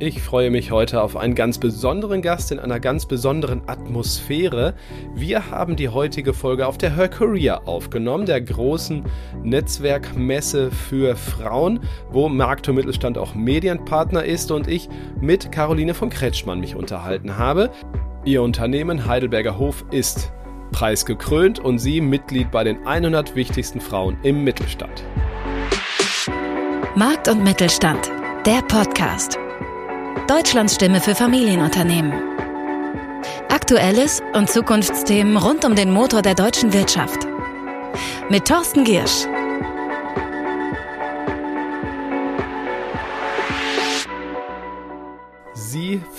Ich freue mich heute auf einen ganz besonderen Gast in einer ganz besonderen Atmosphäre. Wir haben die heutige Folge auf der Her Career aufgenommen, der großen Netzwerkmesse für Frauen, wo Markt und Mittelstand auch Medienpartner ist und ich mit Caroline von Kretschmann mich unterhalten habe. Ihr Unternehmen Heidelberger Hof ist preisgekrönt und sie Mitglied bei den 100 wichtigsten Frauen im Mittelstand. Markt und Mittelstand, der Podcast. Deutschlands Stimme für Familienunternehmen. Aktuelles und Zukunftsthemen rund um den Motor der deutschen Wirtschaft. Mit Thorsten Giersch.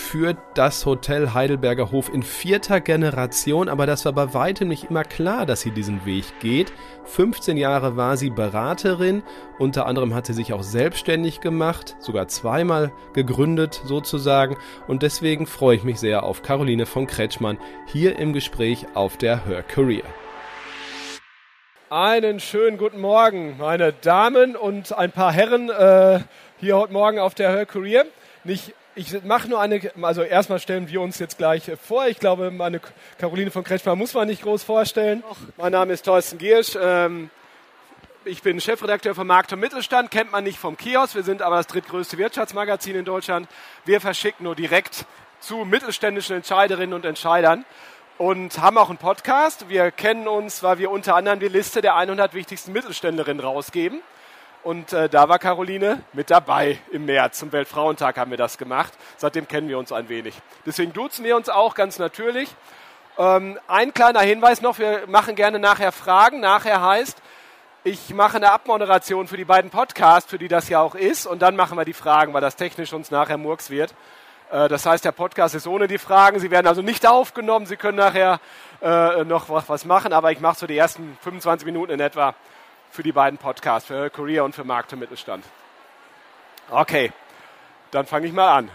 Führt das Hotel Heidelberger Hof in vierter Generation, aber das war bei weitem nicht immer klar, dass sie diesen Weg geht. 15 Jahre war sie Beraterin, unter anderem hat sie sich auch selbstständig gemacht, sogar zweimal gegründet sozusagen und deswegen freue ich mich sehr auf Caroline von Kretschmann hier im Gespräch auf der Her Career. Einen schönen guten Morgen, meine Damen und ein paar Herren äh, hier heute Morgen auf der Her Career. Nicht ich mache nur eine, also erstmal stellen wir uns jetzt gleich vor. Ich glaube, meine Caroline von Kretschmer muss man nicht groß vorstellen. Mein Name ist Thorsten Giersch. Ähm, ich bin Chefredakteur von Markt und Mittelstand, kennt man nicht vom Kiosk. Wir sind aber das drittgrößte Wirtschaftsmagazin in Deutschland. Wir verschicken nur direkt zu mittelständischen Entscheiderinnen und Entscheidern und haben auch einen Podcast. Wir kennen uns, weil wir unter anderem die Liste der 100 wichtigsten Mittelständlerinnen rausgeben. Und äh, da war Caroline mit dabei im März. Zum Weltfrauentag haben wir das gemacht. Seitdem kennen wir uns ein wenig. Deswegen duzen wir uns auch ganz natürlich. Ähm, ein kleiner Hinweis noch, wir machen gerne nachher Fragen. Nachher heißt, ich mache eine Abmoderation für die beiden Podcasts, für die das ja auch ist. Und dann machen wir die Fragen, weil das technisch uns nachher Murks wird. Äh, das heißt, der Podcast ist ohne die Fragen. Sie werden also nicht aufgenommen. Sie können nachher äh, noch was machen. Aber ich mache so die ersten 25 Minuten in etwa für die beiden Podcasts, für Korea und für Markt und Mittelstand. Okay, dann fange ich mal an.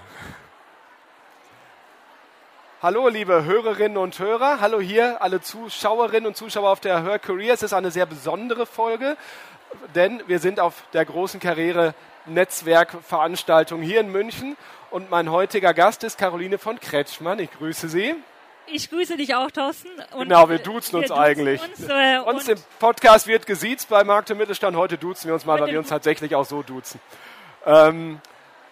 Hallo, liebe Hörerinnen und Hörer. Hallo hier, alle Zuschauerinnen und Zuschauer auf der Hör Career. Es ist eine sehr besondere Folge, denn wir sind auf der großen Karriere-Netzwerkveranstaltung hier in München und mein heutiger Gast ist Caroline von Kretschmann. Ich grüße Sie. Ich grüße dich auch, Thorsten. Und genau, wir duzen uns wir eigentlich. Uns, äh, uns im Podcast wird gesiezt bei Markt und Mittelstand. Heute duzen wir uns mal, weil wir uns tatsächlich auch so duzen. Ähm,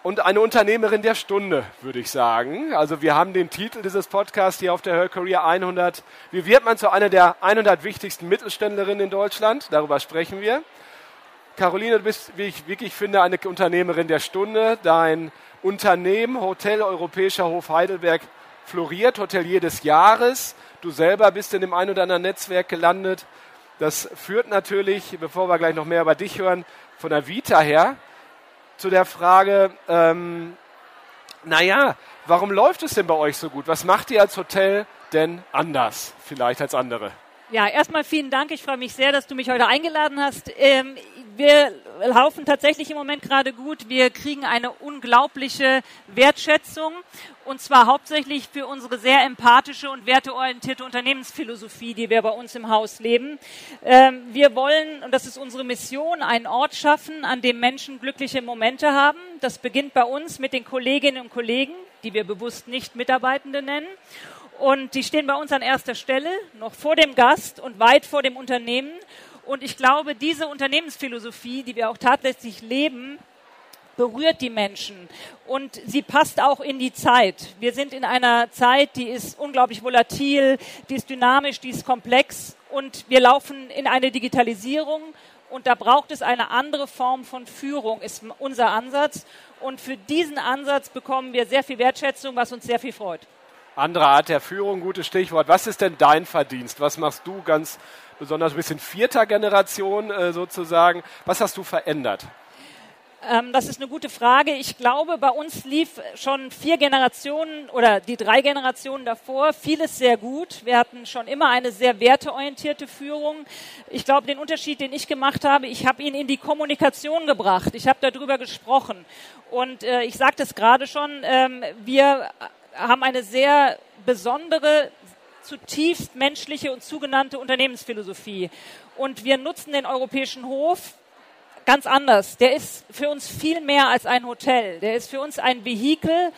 und eine Unternehmerin der Stunde, würde ich sagen. Also wir haben den Titel dieses Podcasts hier auf der Her Career 100. Wie wird man zu einer der 100 wichtigsten Mittelständlerinnen in Deutschland? Darüber sprechen wir. Caroline, du bist, wie ich wirklich finde, eine Unternehmerin der Stunde. Dein Unternehmen Hotel Europäischer Hof Heidelberg floriert, Hotelier des Jahres. Du selber bist in dem ein oder anderen Netzwerk gelandet. Das führt natürlich, bevor wir gleich noch mehr über dich hören, von der Vita her zu der Frage, ähm, naja, warum läuft es denn bei euch so gut? Was macht ihr als Hotel denn anders vielleicht als andere? Ja, erstmal vielen Dank. Ich freue mich sehr, dass du mich heute eingeladen hast. Ähm, wir laufen tatsächlich im Moment gerade gut. Wir kriegen eine unglaubliche Wertschätzung und zwar hauptsächlich für unsere sehr empathische und werteorientierte Unternehmensphilosophie, die wir bei uns im Haus leben. Ähm, wir wollen, und das ist unsere Mission, einen Ort schaffen, an dem Menschen glückliche Momente haben. Das beginnt bei uns mit den Kolleginnen und Kollegen, die wir bewusst nicht Mitarbeitende nennen. Und die stehen bei uns an erster Stelle, noch vor dem Gast und weit vor dem Unternehmen. Und ich glaube, diese Unternehmensphilosophie, die wir auch tatsächlich leben, berührt die Menschen und sie passt auch in die Zeit. Wir sind in einer Zeit, die ist unglaublich volatil, die ist dynamisch, die ist komplex und wir laufen in eine Digitalisierung und da braucht es eine andere Form von Führung, ist unser Ansatz. Und für diesen Ansatz bekommen wir sehr viel Wertschätzung, was uns sehr viel freut. Andere Art der Führung, gutes Stichwort. Was ist denn dein Verdienst? Was machst du ganz besonders ein bisschen vierter Generation äh, sozusagen? Was hast du verändert? Ähm, das ist eine gute Frage. Ich glaube, bei uns lief schon vier Generationen oder die drei Generationen davor vieles sehr gut. Wir hatten schon immer eine sehr werteorientierte Führung. Ich glaube, den Unterschied, den ich gemacht habe, ich habe ihn in die Kommunikation gebracht. Ich habe darüber gesprochen. Und äh, ich sagte es gerade schon, ähm, wir haben eine sehr besondere, zutiefst menschliche und zugenannte Unternehmensphilosophie. Und wir nutzen den Europäischen Hof ganz anders. Der ist für uns viel mehr als ein Hotel. Der ist für uns ein Vehikel,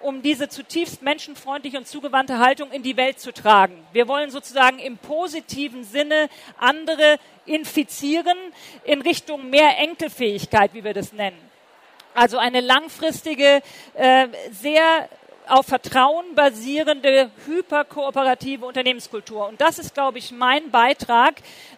um diese zutiefst menschenfreundliche und zugewandte Haltung in die Welt zu tragen. Wir wollen sozusagen im positiven Sinne andere infizieren in Richtung mehr Enkelfähigkeit, wie wir das nennen. Also eine langfristige, äh, sehr auf Vertrauen basierende, hyperkooperative Unternehmenskultur. Und das ist, glaube ich, mein Beitrag,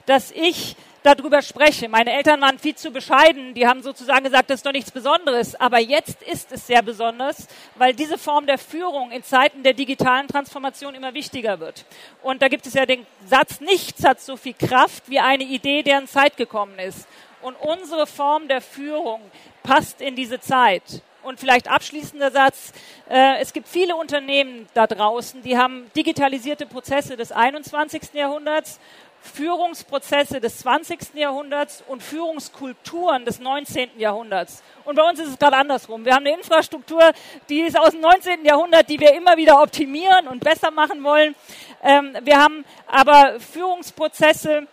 dass ich darüber spreche. Meine Eltern waren viel zu bescheiden. Die haben sozusagen gesagt, das ist doch nichts Besonderes. Aber jetzt ist es sehr besonders, weil diese Form der Führung in Zeiten der digitalen Transformation immer wichtiger wird. Und da gibt es ja den Satz, nichts hat so viel Kraft wie eine Idee, deren Zeit gekommen ist. Und unsere Form der Führung passt in diese Zeit. Und vielleicht abschließender Satz. Äh, es gibt viele Unternehmen da draußen, die haben digitalisierte Prozesse des 21. Jahrhunderts Führungsprozesse des 20. Jahrhunderts und Führungskulturen des 19. Jahrhunderts. Und bei uns ist es gerade andersrum. Wir haben eine Infrastruktur, die ist aus dem 19. Jahrhundert, die wir immer wieder optimieren und besser machen wollen. Ähm, wir haben aber Führungsprozesse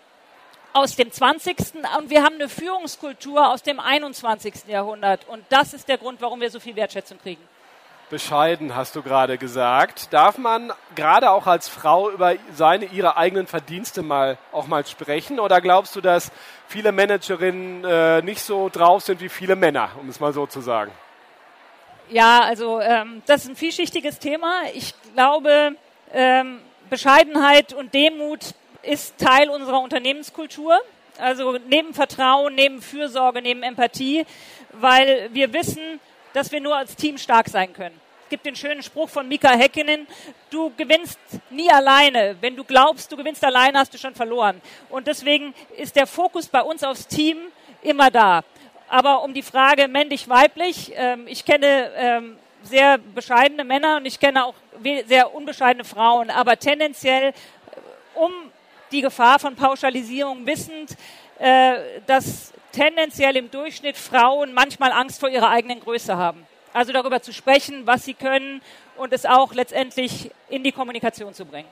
aus dem 20. und wir haben eine Führungskultur aus dem 21. Jahrhundert. Und das ist der Grund, warum wir so viel Wertschätzung kriegen bescheiden, hast du gerade gesagt. Darf man gerade auch als Frau über seine, ihre eigenen Verdienste mal auch mal sprechen? Oder glaubst du, dass viele Managerinnen äh, nicht so drauf sind wie viele Männer, um es mal so zu sagen? Ja, also ähm, das ist ein vielschichtiges Thema. Ich glaube, ähm, Bescheidenheit und Demut ist Teil unserer Unternehmenskultur. Also neben Vertrauen, neben Fürsorge, neben Empathie, weil wir wissen, dass wir nur als Team stark sein können. Es gibt den schönen Spruch von Mika Häkkinen, du gewinnst nie alleine. Wenn du glaubst, du gewinnst alleine, hast du schon verloren. Und deswegen ist der Fokus bei uns aufs Team immer da. Aber um die Frage männlich-weiblich, ähm, ich kenne ähm, sehr bescheidene Männer und ich kenne auch sehr unbescheidene Frauen, aber tendenziell um die Gefahr von Pauschalisierung wissend, äh, dass tendenziell im Durchschnitt Frauen manchmal Angst vor ihrer eigenen Größe haben. Also darüber zu sprechen, was sie können und es auch letztendlich in die Kommunikation zu bringen.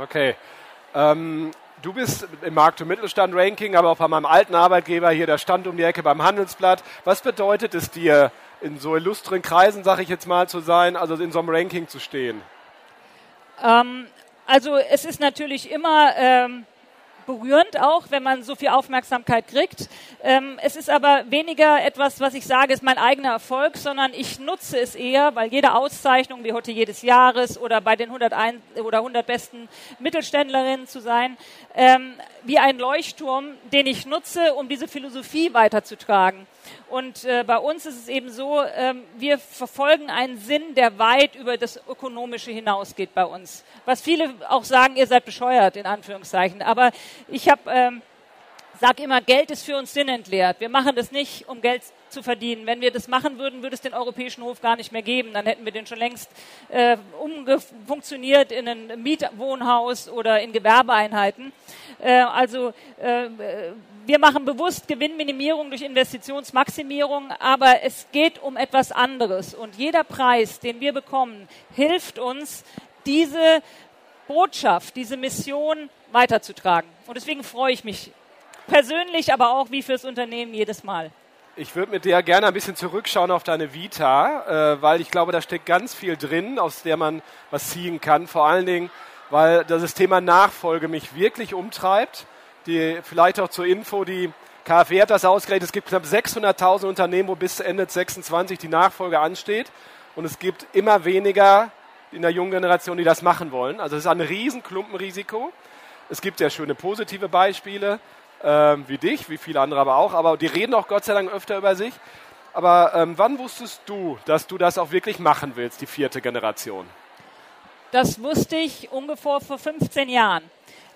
Okay. Ähm, du bist im Markt- und Mittelstand-Ranking, aber auch bei meinem alten Arbeitgeber hier, der Stand um die Ecke beim Handelsblatt. Was bedeutet es dir, in so illustren Kreisen, sage ich jetzt mal, zu sein, also in so einem Ranking zu stehen? Ähm, also es ist natürlich immer ähm, berührend auch, wenn man so viel Aufmerksamkeit kriegt. Ähm, es ist aber weniger etwas, was ich sage, ist mein eigener Erfolg, sondern ich nutze es eher, weil jede Auszeichnung, wie heute jedes Jahres oder bei den 101 oder 100 besten Mittelständlerinnen zu sein, ähm, wie ein Leuchtturm, den ich nutze, um diese Philosophie weiterzutragen. Und äh, bei uns ist es eben so, ähm, wir verfolgen einen Sinn, der weit über das Ökonomische hinausgeht bei uns. Was viele auch sagen, ihr seid bescheuert, in Anführungszeichen. Aber ich habe... Ähm, sag immer, Geld ist für uns sinnentleert. Wir machen das nicht, um Geld zu verdienen. Wenn wir das machen würden, würde es den Europäischen Hof gar nicht mehr geben. Dann hätten wir den schon längst äh, umgefunktioniert in ein Mietwohnhaus oder in Gewerbeeinheiten. Äh, also äh, wir machen bewusst Gewinnminimierung durch Investitionsmaximierung, aber es geht um etwas anderes. Und jeder Preis, den wir bekommen, hilft uns, diese Botschaft, diese Mission weiterzutragen. Und deswegen freue ich mich persönlich, aber auch wie fürs Unternehmen jedes Mal. Ich würde mit dir gerne ein bisschen zurückschauen auf deine Vita, äh, weil ich glaube, da steckt ganz viel drin, aus der man was ziehen kann. Vor allen Dingen, weil das Thema Nachfolge mich wirklich umtreibt. Die, vielleicht auch zur Info, die KfW hat das ausgerechnet, es gibt knapp 600.000 Unternehmen, wo bis Ende 26 die Nachfolge ansteht. Und es gibt immer weniger in der jungen Generation, die das machen wollen. Also es ist ein Riesenklumpenrisiko. Es gibt sehr schöne positive Beispiele ähm, wie dich, wie viele andere aber auch. Aber die reden auch Gott sei Dank öfter über sich. Aber ähm, wann wusstest du, dass du das auch wirklich machen willst, die vierte Generation? Das wusste ich ungefähr vor 15 Jahren.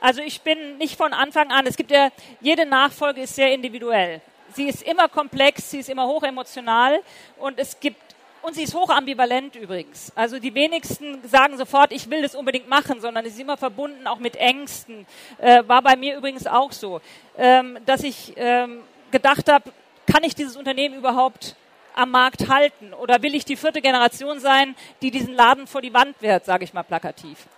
Also ich bin nicht von Anfang an, es gibt ja, jede Nachfolge ist sehr individuell. Sie ist immer komplex, sie ist immer hochemotional und es gibt und sie ist hochambivalent übrigens. Also die wenigsten sagen sofort, ich will das unbedingt machen, sondern es ist immer verbunden auch mit Ängsten. Äh, war bei mir übrigens auch so, ähm, dass ich ähm, gedacht habe, kann ich dieses Unternehmen überhaupt am Markt halten? Oder will ich die vierte Generation sein, die diesen Laden vor die Wand wehrt, sage ich mal plakativ?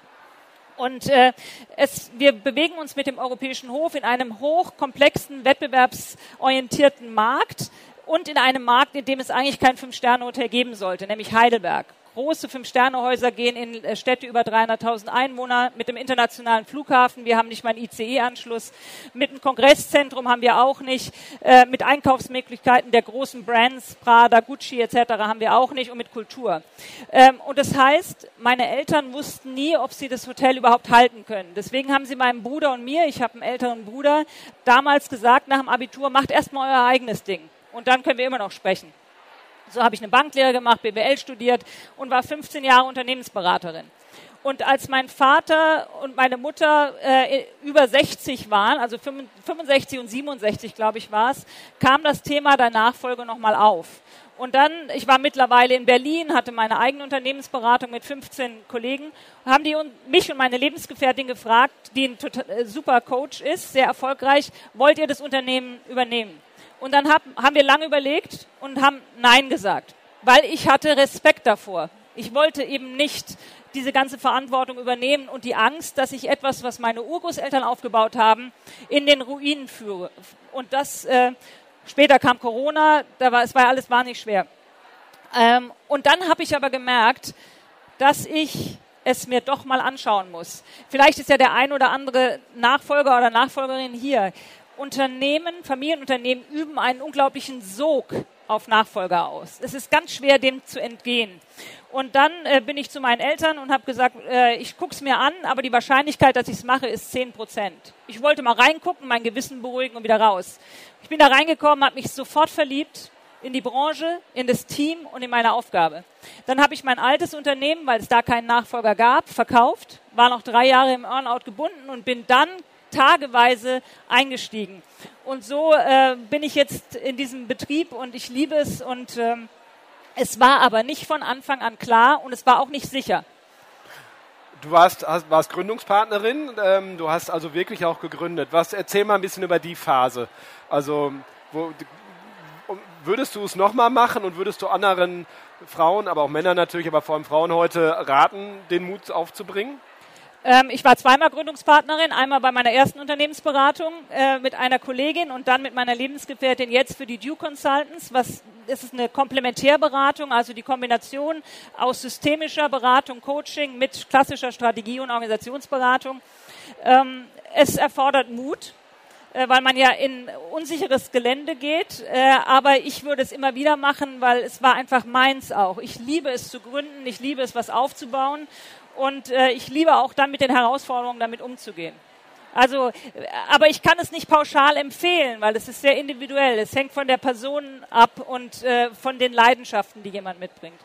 Und äh, es, wir bewegen uns mit dem Europäischen Hof in einem hochkomplexen, wettbewerbsorientierten Markt und in einem Markt, in dem es eigentlich kein Fünf-Sterne-Hotel geben sollte, nämlich Heidelberg große Fünf-Sterne-Häuser gehen in äh, Städte über 300.000 Einwohner mit dem internationalen Flughafen. Wir haben nicht mal einen ICE-Anschluss. Mit einem Kongresszentrum haben wir auch nicht. Äh, mit Einkaufsmöglichkeiten der großen Brands, Prada, Gucci etc. haben wir auch nicht und mit Kultur. Ähm, und das heißt, meine Eltern wussten nie, ob sie das Hotel überhaupt halten können. Deswegen haben sie meinem Bruder und mir, ich habe einen älteren Bruder, damals gesagt, nach dem Abitur, macht erstmal euer eigenes Ding. Und dann können wir immer noch sprechen. So habe ich eine Banklehre gemacht, BWL studiert und war 15 Jahre Unternehmensberaterin. Und als mein Vater und meine Mutter äh, über 60 waren, also 65 und 67, glaube ich, war es, kam das Thema der Nachfolge nochmal auf. Und dann, ich war mittlerweile in Berlin, hatte meine eigene Unternehmensberatung mit 15 Kollegen, haben die mich und meine Lebensgefährtin gefragt, die ein äh, super Coach ist, sehr erfolgreich, wollt ihr das Unternehmen übernehmen? Und dann hab, haben wir lange überlegt und haben Nein gesagt, weil ich hatte Respekt davor. Ich wollte eben nicht diese ganze Verantwortung übernehmen und die Angst, dass ich etwas, was meine Urgroßeltern aufgebaut haben, in den Ruinen führe. Und das äh, später kam Corona, da war es war alles wahnsinnig schwer. Ähm, und dann habe ich aber gemerkt, dass ich es mir doch mal anschauen muss. Vielleicht ist ja der ein oder andere Nachfolger oder Nachfolgerin hier. Unternehmen, Familienunternehmen üben einen unglaublichen Sog auf Nachfolger aus. Es ist ganz schwer, dem zu entgehen. Und dann äh, bin ich zu meinen Eltern und habe gesagt, äh, ich es mir an, aber die Wahrscheinlichkeit, dass ich es mache, ist 10 Prozent. Ich wollte mal reingucken, mein Gewissen beruhigen und wieder raus. Ich bin da reingekommen, habe mich sofort verliebt in die Branche, in das Team und in meine Aufgabe. Dann habe ich mein altes Unternehmen, weil es da keinen Nachfolger gab, verkauft, war noch drei Jahre im Earnout gebunden und bin dann tageweise eingestiegen. Und so äh, bin ich jetzt in diesem Betrieb und ich liebe es und ähm, es war aber nicht von Anfang an klar und es war auch nicht sicher. Du warst, hast, warst Gründungspartnerin, ähm, du hast also wirklich auch gegründet. Was, erzähl mal ein bisschen über die Phase. Also, wo, würdest du es nochmal machen und würdest du anderen Frauen, aber auch Männern natürlich, aber vor allem Frauen heute raten, den Mut aufzubringen? Ähm, ich war zweimal Gründungspartnerin, einmal bei meiner ersten Unternehmensberatung äh, mit einer Kollegin und dann mit meiner Lebensgefährtin jetzt für die Due Consultants. Was ist es eine Komplementärberatung, also die Kombination aus systemischer Beratung, Coaching mit klassischer Strategie und Organisationsberatung. Ähm, es erfordert Mut, äh, weil man ja in unsicheres Gelände geht. Äh, aber ich würde es immer wieder machen, weil es war einfach meins auch. Ich liebe es zu gründen, ich liebe es, was aufzubauen und äh, ich liebe auch dann mit den Herausforderungen damit umzugehen. Also, aber ich kann es nicht pauschal empfehlen, weil es ist sehr individuell. Es hängt von der Person ab und äh, von den Leidenschaften, die jemand mitbringt.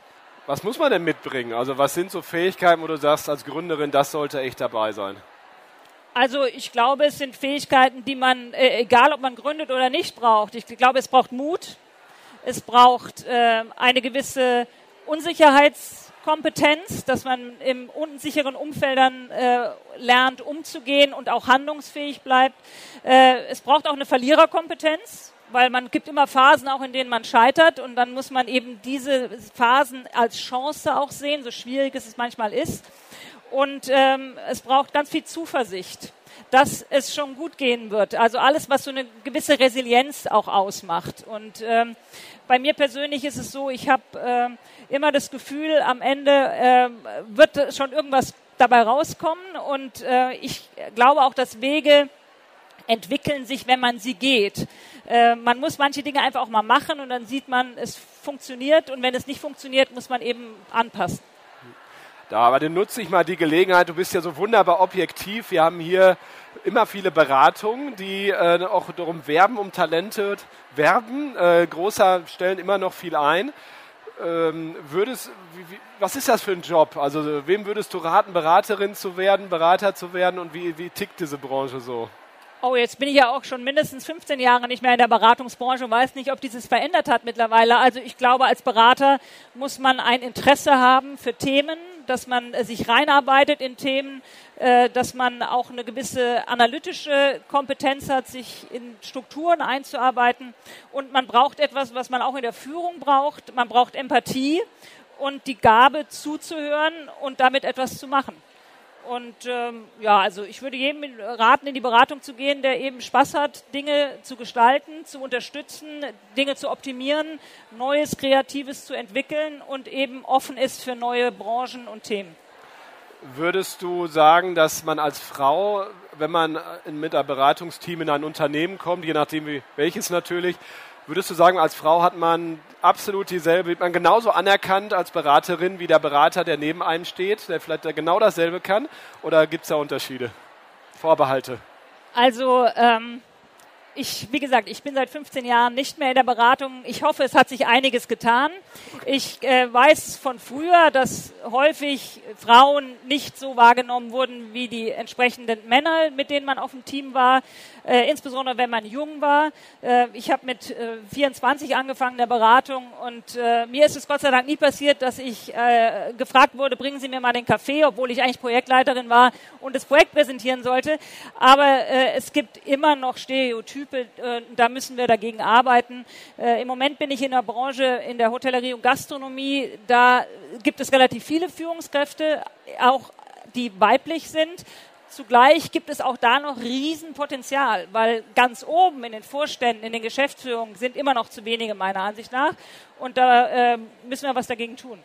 Was muss man denn mitbringen? Also was sind so Fähigkeiten, wo du sagst als Gründerin, das sollte echt dabei sein? Also ich glaube, es sind Fähigkeiten, die man, äh, egal ob man gründet oder nicht, braucht. Ich glaube, es braucht Mut, es braucht äh, eine gewisse Unsicherheits Kompetenz, dass man im unsicheren Umfeldern äh, lernt, umzugehen und auch handlungsfähig bleibt. Äh, es braucht auch eine Verliererkompetenz, weil man gibt immer Phasen auch, in denen man scheitert und dann muss man eben diese Phasen als Chance auch sehen, so schwierig es manchmal ist. Und ähm, es braucht ganz viel Zuversicht dass es schon gut gehen wird. Also alles, was so eine gewisse Resilienz auch ausmacht. Und ähm, bei mir persönlich ist es so, ich habe äh, immer das Gefühl, am Ende äh, wird schon irgendwas dabei rauskommen. Und äh, ich glaube auch, dass Wege entwickeln sich, wenn man sie geht. Äh, man muss manche Dinge einfach auch mal machen und dann sieht man, es funktioniert. Und wenn es nicht funktioniert, muss man eben anpassen. Da, aber dann nutze ich mal die Gelegenheit. Du bist ja so wunderbar objektiv. Wir haben hier immer viele Beratungen, die äh, auch darum werben, um Talente werben. Äh, großer stellen immer noch viel ein. Ähm, würdest, wie, wie, was ist das für ein Job? Also wem würdest du raten, Beraterin zu werden, Berater zu werden und wie, wie tickt diese Branche so? Oh, jetzt bin ich ja auch schon mindestens 15 Jahre nicht mehr in der Beratungsbranche und weiß nicht, ob dieses verändert hat mittlerweile. Also ich glaube, als Berater muss man ein Interesse haben für Themen, dass man äh, sich reinarbeitet in Themen, äh, dass man auch eine gewisse analytische Kompetenz hat, sich in Strukturen einzuarbeiten. Und man braucht etwas, was man auch in der Führung braucht. Man braucht Empathie und die Gabe zuzuhören und damit etwas zu machen. Und ähm, ja, also ich würde jedem raten, in die Beratung zu gehen, der eben Spaß hat, Dinge zu gestalten, zu unterstützen, Dinge zu optimieren, Neues, Kreatives zu entwickeln und eben offen ist für neue Branchen und Themen. Würdest du sagen, dass man als Frau, wenn man mit einem Beratungsteam in ein Unternehmen kommt, je nachdem wie, welches natürlich, würdest du sagen, als Frau hat man absolut dieselbe, wird man genauso anerkannt als Beraterin wie der Berater, der neben einem steht, der vielleicht genau dasselbe kann? Oder gibt es da Unterschiede, Vorbehalte? Also ähm, ich, wie gesagt, ich bin seit 15 Jahren nicht mehr in der Beratung. Ich hoffe, es hat sich einiges getan. Ich äh, weiß von früher, dass häufig Frauen nicht so wahrgenommen wurden wie die entsprechenden Männer, mit denen man auf dem Team war äh, insbesondere wenn man jung war. Äh, ich habe mit äh, 24 angefangen der Beratung und äh, mir ist es Gott sei Dank nie passiert, dass ich äh, gefragt wurde, bringen Sie mir mal den Kaffee, obwohl ich eigentlich Projektleiterin war und das Projekt präsentieren sollte. Aber äh, es gibt immer noch Stereotype, äh, da müssen wir dagegen arbeiten. Äh, Im Moment bin ich in der Branche, in der Hotellerie und Gastronomie, da gibt es relativ viele Führungskräfte, auch die weiblich sind. Zugleich gibt es auch da noch Riesenpotenzial, weil ganz oben in den Vorständen, in den Geschäftsführungen sind immer noch zu wenige meiner Ansicht nach. Und da äh, müssen wir was dagegen tun.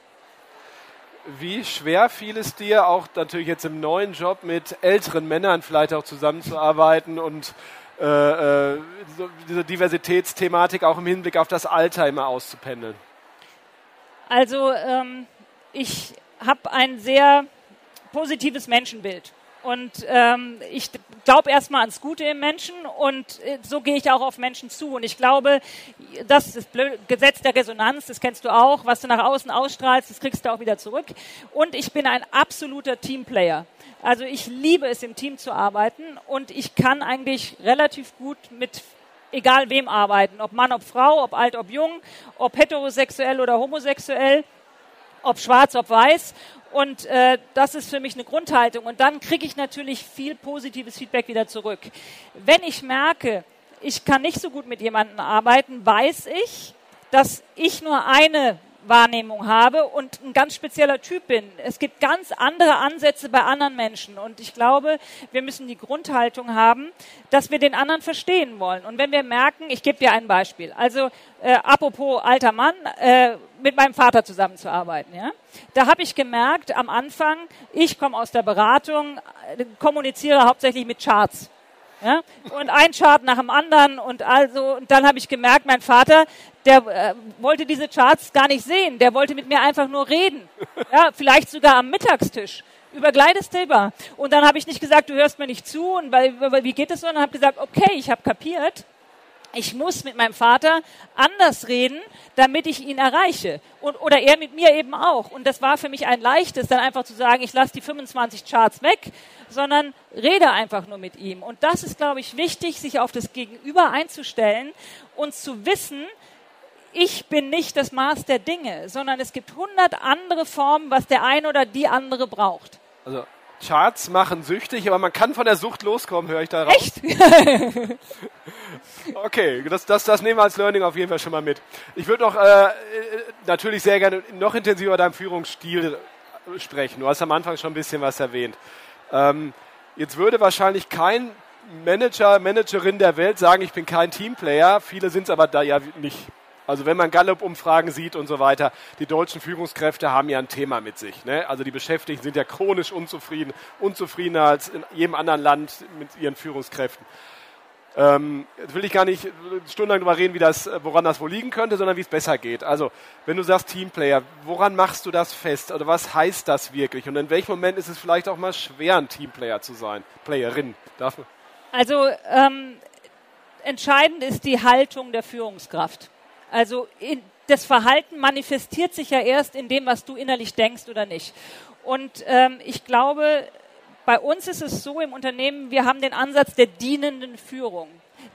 Wie schwer fiel es dir, auch natürlich jetzt im neuen Job mit älteren Männern vielleicht auch zusammenzuarbeiten und äh, äh, so diese Diversitätsthematik auch im Hinblick auf das Alter immer auszupendeln? Also ähm, ich habe ein sehr positives Menschenbild. Und ähm, ich glaube erstmal ans Gute im Menschen und äh, so gehe ich auch auf Menschen zu. Und ich glaube, das ist das Gesetz der Resonanz, das kennst du auch, was du nach außen ausstrahlst, das kriegst du auch wieder zurück. Und ich bin ein absoluter Teamplayer. Also ich liebe es, im Team zu arbeiten und ich kann eigentlich relativ gut mit egal wem arbeiten, ob Mann, ob Frau, ob alt, ob jung, ob heterosexuell oder homosexuell, ob schwarz, ob weiß. Und äh, das ist für mich eine Grundhaltung. Und dann kriege ich natürlich viel positives Feedback wieder zurück. Wenn ich merke, ich kann nicht so gut mit jemandem arbeiten, weiß ich, dass ich nur eine Wahrnehmung habe und ein ganz spezieller Typ bin. Es gibt ganz andere Ansätze bei anderen Menschen und ich glaube, wir müssen die Grundhaltung haben, dass wir den anderen verstehen wollen. Und wenn wir merken, ich gebe dir ein Beispiel, also äh, apropos alter Mann, äh, mit meinem Vater zusammenzuarbeiten. Ja? Da habe ich gemerkt am Anfang, ich komme aus der Beratung, äh, kommuniziere hauptsächlich mit Charts. Ja? Und ein Chart nach dem anderen und also und dann habe ich gemerkt, mein Vater, der äh, wollte diese Charts gar nicht sehen, der wollte mit mir einfach nur reden. Ja, vielleicht sogar am Mittagstisch über Gleides Thema. Und dann habe ich nicht gesagt, du hörst mir nicht zu und weil, wie geht es so? Und habe gesagt, okay, ich habe kapiert ich muss mit meinem Vater anders reden, damit ich ihn erreiche. Und, oder er mit mir eben auch. Und das war für mich ein leichtes, dann einfach zu sagen, ich lasse die 25 Charts weg, sondern rede einfach nur mit ihm. Und das ist, glaube ich, wichtig, sich auf das Gegenüber einzustellen und zu wissen, ich bin nicht das Maß der Dinge, sondern es gibt hundert andere Formen, was der eine oder die andere braucht. Also Charts machen süchtig, aber man kann von der Sucht loskommen, höre ich da raus. Echt? okay, das, das, das nehmen wir als Learning auf jeden Fall schon mal mit. Ich würde noch äh, natürlich sehr gerne noch intensiver deinem Führungsstil sprechen. Du hast am Anfang schon ein bisschen was erwähnt. Ähm, jetzt würde wahrscheinlich kein Manager, Managerin der Welt sagen, ich bin kein Teamplayer. Viele sind es aber da ja nicht. Also wenn man Gallup-Umfragen sieht und so weiter, die deutschen Führungskräfte haben ja ein Thema mit sich. Ne? Also die Beschäftigten sind ja chronisch unzufrieden, unzufriedener als in jedem anderen Land mit ihren Führungskräften. Ähm, jetzt will ich gar nicht stundenlang darüber reden, wie das, woran das wohl liegen könnte, sondern wie es besser geht. Also, wenn du sagst Teamplayer, woran machst du das fest? Oder was heißt das wirklich? Und in welchem Moment ist es vielleicht auch mal schwer, ein Teamplayer zu sein? Playerin, darf man? Also, ähm, entscheidend ist die Haltung der Führungskraft. Also in, das Verhalten manifestiert sich ja erst in dem, was du innerlich denkst oder nicht. Und ähm, ich glaube, bei uns ist es so im Unternehmen, wir haben den Ansatz der dienenden Führung.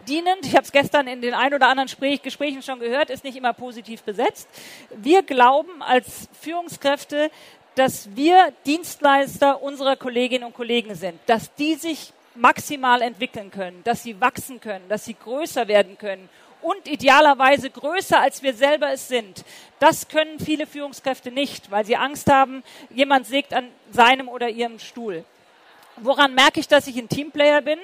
Dienend, ich habe es gestern in den ein oder anderen Gesprächen schon gehört, ist nicht immer positiv besetzt. Wir glauben als Führungskräfte, dass wir Dienstleister unserer Kolleginnen und Kollegen sind, dass die sich maximal entwickeln können, dass sie wachsen können, dass sie größer werden können und idealerweise größer, als wir selber es sind. Das können viele Führungskräfte nicht, weil sie Angst haben, jemand sägt an seinem oder ihrem Stuhl. Woran merke ich, dass ich ein Teamplayer bin?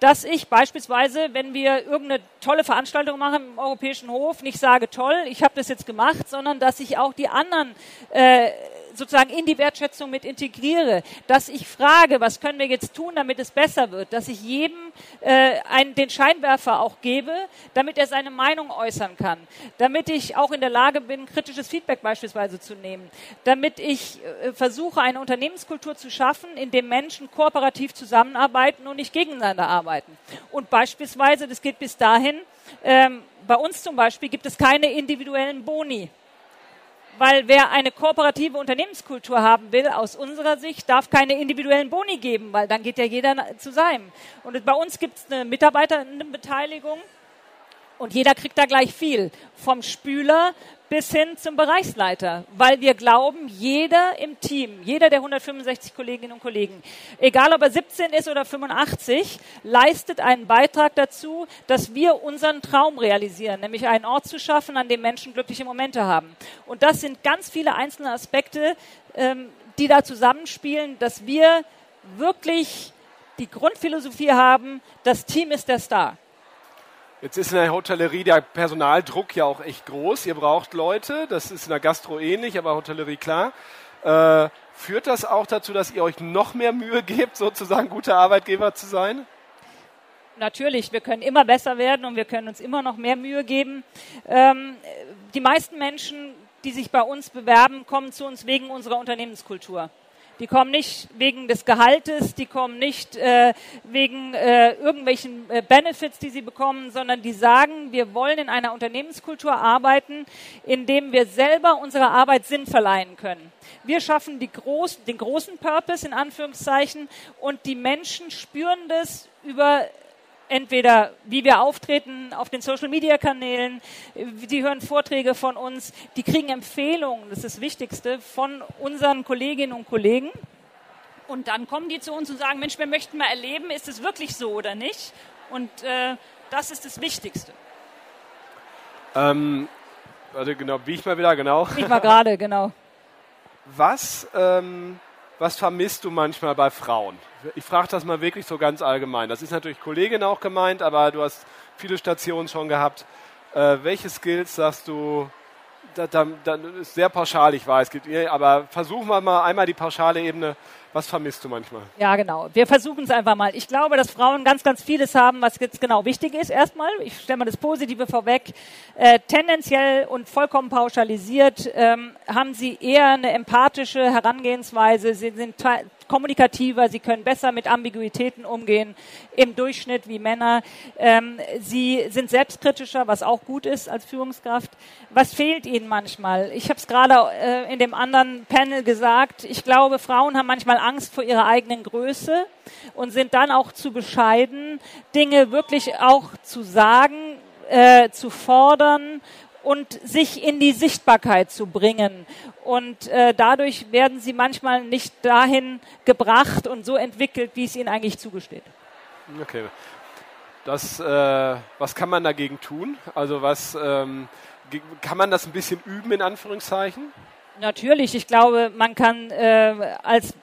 Dass ich beispielsweise, wenn wir irgendeine tolle Veranstaltung machen im Europäischen Hof, nicht sage, toll, ich habe das jetzt gemacht, sondern dass ich auch die anderen äh, sozusagen in die Wertschätzung mit integriere, dass ich frage, was können wir jetzt tun, damit es besser wird, dass ich jedem äh, einen, den Scheinwerfer auch gebe, damit er seine Meinung äußern kann, damit ich auch in der Lage bin, kritisches Feedback beispielsweise zu nehmen, damit ich äh, versuche, eine Unternehmenskultur zu schaffen, in dem Menschen kooperativ zusammenarbeiten und nicht gegeneinander arbeiten. Und beispielsweise, das geht bis dahin, ähm, bei uns zum Beispiel gibt es keine individuellen Boni. Weil wer eine kooperative Unternehmenskultur haben will, aus unserer Sicht, darf keine individuellen Boni geben, weil dann geht ja jeder zu seinem. Und bei uns gibt es eine Mitarbeiterbeteiligung und jeder kriegt da gleich viel. Vom Spüler bis hin zum Bereichsleiter, weil wir glauben, jeder im Team, jeder der 165 Kolleginnen und Kollegen, egal ob er 17 ist oder 85, leistet einen Beitrag dazu, dass wir unseren Traum realisieren, nämlich einen Ort zu schaffen, an dem Menschen glückliche Momente haben. Und das sind ganz viele einzelne Aspekte, ähm, die da zusammenspielen, dass wir wirklich die Grundphilosophie haben, das Team ist der Star. Jetzt ist in der Hotellerie der Personaldruck ja auch echt groß. Ihr braucht Leute, das ist in der Gastro ähnlich, aber Hotellerie klar. Äh, führt das auch dazu, dass ihr euch noch mehr Mühe gebt, sozusagen gute Arbeitgeber zu sein? Natürlich, wir können immer besser werden und wir können uns immer noch mehr Mühe geben. Ähm, die meisten Menschen, die sich bei uns bewerben, kommen zu uns wegen unserer Unternehmenskultur. Die kommen nicht wegen des Gehaltes, die kommen nicht äh, wegen äh, irgendwelchen äh, Benefits, die sie bekommen, sondern die sagen, wir wollen in einer Unternehmenskultur arbeiten, in dem wir selber unserer Arbeit Sinn verleihen können. Wir schaffen groß, den großen Purpose in Anführungszeichen und die Menschen spüren das über entweder wie wir auftreten auf den Social-Media-Kanälen, die hören Vorträge von uns, die kriegen Empfehlungen, das ist das Wichtigste, von unseren Kolleginnen und Kollegen. Und dann kommen die zu uns und sagen, Mensch, wir möchten mal erleben, ist es wirklich so oder nicht? Und äh, das ist das Wichtigste. Ähm, warte, genau, wie ich mal wieder, genau. Ich mal gerade, genau. Was ähm, was vermisst du manchmal bei Frauen? Ich frage das mal wirklich so ganz allgemein. Das ist natürlich Kollegin auch gemeint, aber du hast viele Stationen schon gehabt. Äh, welche Skills sagst du, da, da, da ist sehr pauschal, ich weiß, aber versuchen wir mal einmal die pauschale Ebene. Was vermisst du manchmal? Ja, genau. Wir versuchen es einfach mal. Ich glaube, dass Frauen ganz, ganz vieles haben, was jetzt genau wichtig ist. Erstmal, ich stelle mal das Positive vorweg. Äh, tendenziell und vollkommen pauschalisiert ähm, haben sie eher eine empathische Herangehensweise. Sie sind kommunikativer, sie können besser mit Ambiguitäten umgehen im Durchschnitt wie Männer. Ähm, sie sind selbstkritischer, was auch gut ist als Führungskraft. Was fehlt ihnen manchmal? Ich habe es gerade äh, in dem anderen Panel gesagt. Ich glaube, Frauen haben manchmal Angst vor ihrer eigenen Größe und sind dann auch zu bescheiden, Dinge wirklich auch zu sagen, äh, zu fordern und sich in die Sichtbarkeit zu bringen. Und äh, dadurch werden sie manchmal nicht dahin gebracht und so entwickelt, wie es ihnen eigentlich zugesteht. Okay. Das, äh, was kann man dagegen tun? Also was ähm, kann man das ein bisschen üben in Anführungszeichen? Natürlich. Ich glaube, man kann äh, als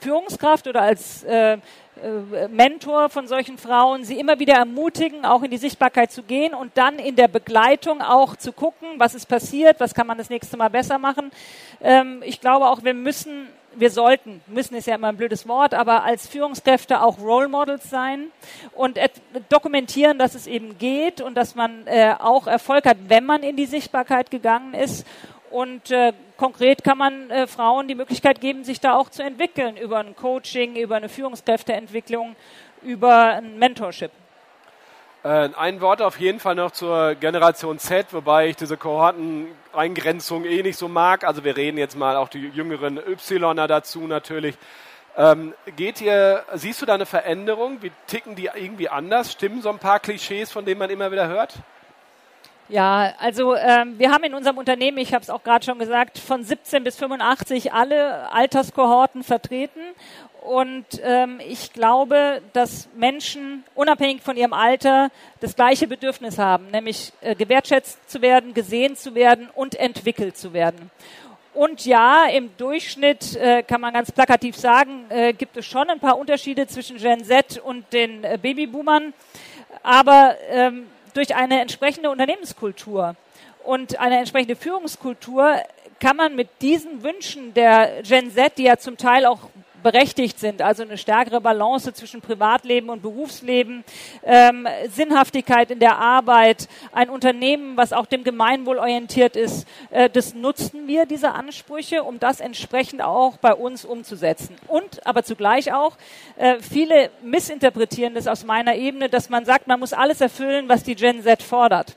Führungskraft oder als äh, äh, Mentor von solchen Frauen, sie immer wieder ermutigen, auch in die Sichtbarkeit zu gehen und dann in der Begleitung auch zu gucken, was ist passiert, was kann man das nächste Mal besser machen. Ähm, ich glaube auch, wir müssen, wir sollten, müssen ist ja immer ein blödes Wort, aber als Führungskräfte auch Role Models sein und dokumentieren, dass es eben geht und dass man äh, auch Erfolg hat, wenn man in die Sichtbarkeit gegangen ist und äh, konkret kann man äh, Frauen die Möglichkeit geben, sich da auch zu entwickeln über ein Coaching, über eine Führungskräfteentwicklung, über ein Mentorship. Äh, ein Wort auf jeden Fall noch zur Generation Z, wobei ich diese Kohorteneingrenzung eh nicht so mag. Also wir reden jetzt mal auch die jüngeren Yler dazu natürlich. Ähm, geht ihr, siehst du da eine Veränderung? Wie ticken die irgendwie anders? Stimmen so ein paar Klischees, von denen man immer wieder hört? Ja, also ähm, wir haben in unserem Unternehmen, ich habe es auch gerade schon gesagt, von 17 bis 85 alle Alterskohorten vertreten. Und ähm, ich glaube, dass Menschen unabhängig von ihrem Alter das gleiche Bedürfnis haben, nämlich äh, gewertschätzt zu werden, gesehen zu werden und entwickelt zu werden. Und ja, im Durchschnitt äh, kann man ganz plakativ sagen, äh, gibt es schon ein paar Unterschiede zwischen Gen Z und den äh, Babyboomern. Aber ähm, durch eine entsprechende Unternehmenskultur und eine entsprechende Führungskultur kann man mit diesen Wünschen der Gen Z, die ja zum Teil auch berechtigt sind, also eine stärkere Balance zwischen Privatleben und Berufsleben, ähm, Sinnhaftigkeit in der Arbeit, ein Unternehmen, was auch dem Gemeinwohl orientiert ist, äh, das nutzen wir, diese Ansprüche, um das entsprechend auch bei uns umzusetzen. Und aber zugleich auch, äh, viele missinterpretieren das aus meiner Ebene, dass man sagt, man muss alles erfüllen, was die Gen Z fordert.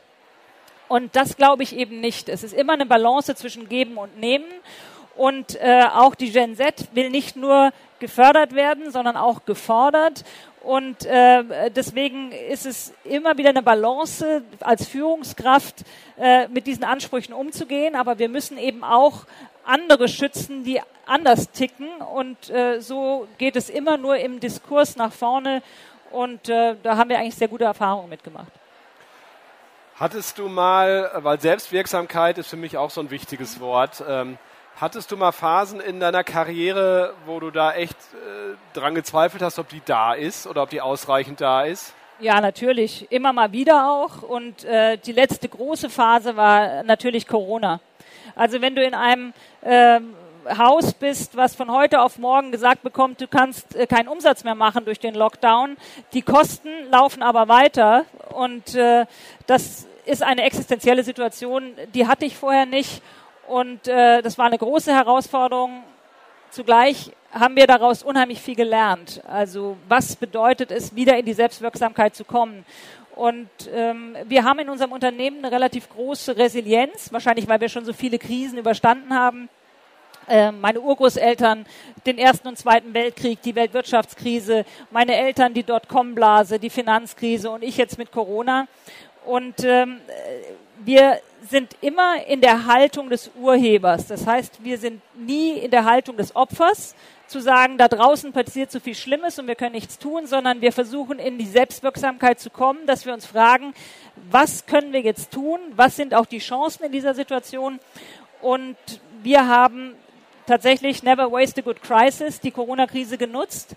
Und das glaube ich eben nicht. Es ist immer eine Balance zwischen Geben und Nehmen. Und äh, auch die Gen Z will nicht nur gefördert werden, sondern auch gefordert. Und äh, deswegen ist es immer wieder eine Balance als Führungskraft äh, mit diesen Ansprüchen umzugehen. Aber wir müssen eben auch andere schützen, die anders ticken. Und äh, so geht es immer nur im Diskurs nach vorne. Und äh, da haben wir eigentlich sehr gute Erfahrungen mitgemacht. Hattest du mal, weil Selbstwirksamkeit ist für mich auch so ein wichtiges Wort, ähm, Hattest du mal Phasen in deiner Karriere, wo du da echt äh, dran gezweifelt hast, ob die da ist oder ob die ausreichend da ist? Ja, natürlich. Immer mal wieder auch. Und äh, die letzte große Phase war natürlich Corona. Also wenn du in einem äh, Haus bist, was von heute auf morgen gesagt bekommt, du kannst äh, keinen Umsatz mehr machen durch den Lockdown, die Kosten laufen aber weiter und äh, das ist eine existenzielle Situation, die hatte ich vorher nicht und äh, das war eine große Herausforderung. Zugleich haben wir daraus unheimlich viel gelernt. Also was bedeutet es, wieder in die Selbstwirksamkeit zu kommen? Und ähm, wir haben in unserem Unternehmen eine relativ große Resilienz, wahrscheinlich weil wir schon so viele Krisen überstanden haben. Äh, meine Urgroßeltern den Ersten und Zweiten Weltkrieg, die Weltwirtschaftskrise, meine Eltern die Dotcom-Blase, die Finanzkrise und ich jetzt mit Corona. Und ähm, wir sind immer in der Haltung des Urhebers. Das heißt, wir sind nie in der Haltung des Opfers, zu sagen, da draußen passiert so viel Schlimmes und wir können nichts tun, sondern wir versuchen in die Selbstwirksamkeit zu kommen, dass wir uns fragen, was können wir jetzt tun? Was sind auch die Chancen in dieser Situation? Und wir haben tatsächlich Never Waste a Good Crisis, die Corona-Krise genutzt,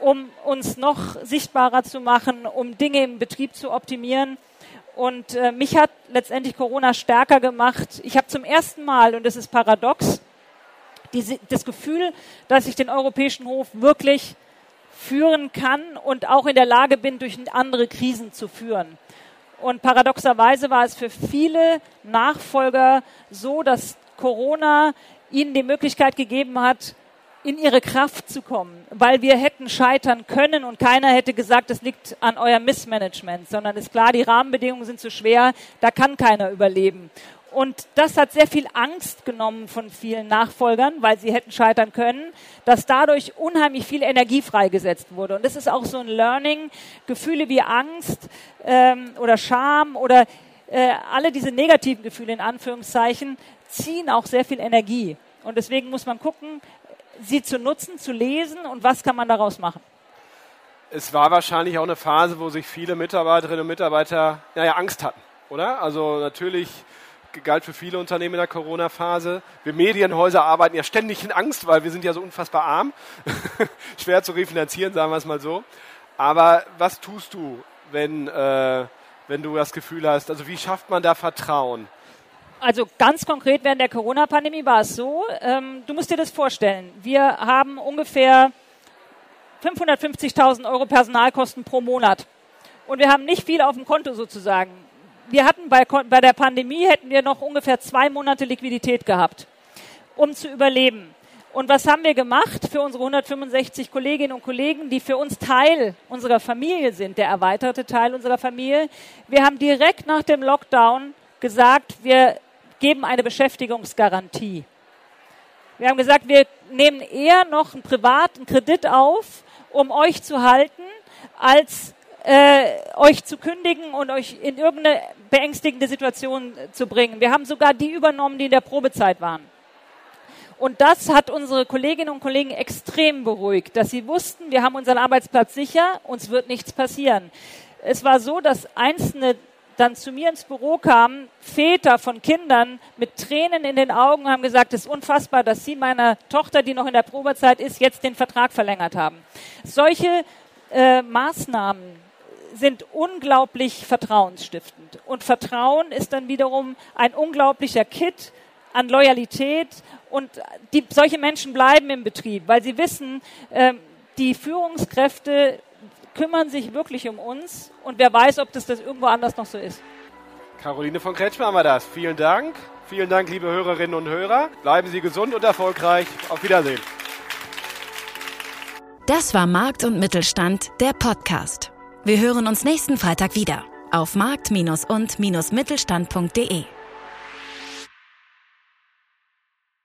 um uns noch sichtbarer zu machen, um Dinge im Betrieb zu optimieren und äh, mich hat letztendlich Corona stärker gemacht. Ich habe zum ersten Mal, und das ist paradox, diese, das Gefühl, dass ich den Europäischen Hof wirklich führen kann und auch in der Lage bin, durch andere Krisen zu führen. Und paradoxerweise war es für viele Nachfolger so, dass Corona ihnen die Möglichkeit gegeben hat, in ihre Kraft zu kommen, weil wir hätten scheitern können und keiner hätte gesagt, es liegt an eurem Missmanagement, sondern ist klar, die Rahmenbedingungen sind zu schwer, da kann keiner überleben. Und das hat sehr viel Angst genommen von vielen Nachfolgern, weil sie hätten scheitern können, dass dadurch unheimlich viel Energie freigesetzt wurde. Und das ist auch so ein Learning. Gefühle wie Angst ähm, oder Scham oder äh, alle diese negativen Gefühle in Anführungszeichen ziehen auch sehr viel Energie. Und deswegen muss man gucken, sie zu nutzen, zu lesen und was kann man daraus machen? Es war wahrscheinlich auch eine Phase, wo sich viele Mitarbeiterinnen und Mitarbeiter naja, Angst hatten, oder? Also natürlich galt für viele Unternehmen in der Corona-Phase. Wir Medienhäuser arbeiten ja ständig in Angst, weil wir sind ja so unfassbar arm. Schwer zu refinanzieren, sagen wir es mal so. Aber was tust du, wenn, äh, wenn du das Gefühl hast, also wie schafft man da Vertrauen? Also ganz konkret während der Corona-Pandemie war es so, ähm, du musst dir das vorstellen, wir haben ungefähr 550.000 Euro Personalkosten pro Monat. Und wir haben nicht viel auf dem Konto sozusagen. Wir hatten bei, bei der Pandemie hätten wir noch ungefähr zwei Monate Liquidität gehabt, um zu überleben. Und was haben wir gemacht für unsere 165 Kolleginnen und Kollegen, die für uns Teil unserer Familie sind, der erweiterte Teil unserer Familie? Wir haben direkt nach dem Lockdown gesagt, wir geben eine Beschäftigungsgarantie. Wir haben gesagt, wir nehmen eher noch einen privaten Kredit auf, um euch zu halten, als äh, euch zu kündigen und euch in irgendeine beängstigende Situation zu bringen. Wir haben sogar die übernommen, die in der Probezeit waren. Und das hat unsere Kolleginnen und Kollegen extrem beruhigt, dass sie wussten, wir haben unseren Arbeitsplatz sicher, uns wird nichts passieren. Es war so, dass einzelne dann zu mir ins Büro kamen, Väter von Kindern mit Tränen in den Augen haben gesagt, es ist unfassbar, dass Sie meiner Tochter, die noch in der Probezeit ist, jetzt den Vertrag verlängert haben. Solche äh, Maßnahmen sind unglaublich vertrauensstiftend. Und Vertrauen ist dann wiederum ein unglaublicher Kit an Loyalität. Und die, solche Menschen bleiben im Betrieb, weil sie wissen, äh, die Führungskräfte kümmern sich wirklich um uns. Und wer weiß, ob das, das irgendwo anders noch so ist. Caroline von Kretschmer war das. Vielen Dank. Vielen Dank, liebe Hörerinnen und Hörer. Bleiben Sie gesund und erfolgreich. Auf Wiedersehen. Das war Markt und Mittelstand, der Podcast. Wir hören uns nächsten Freitag wieder auf markt- und-mittelstand.de.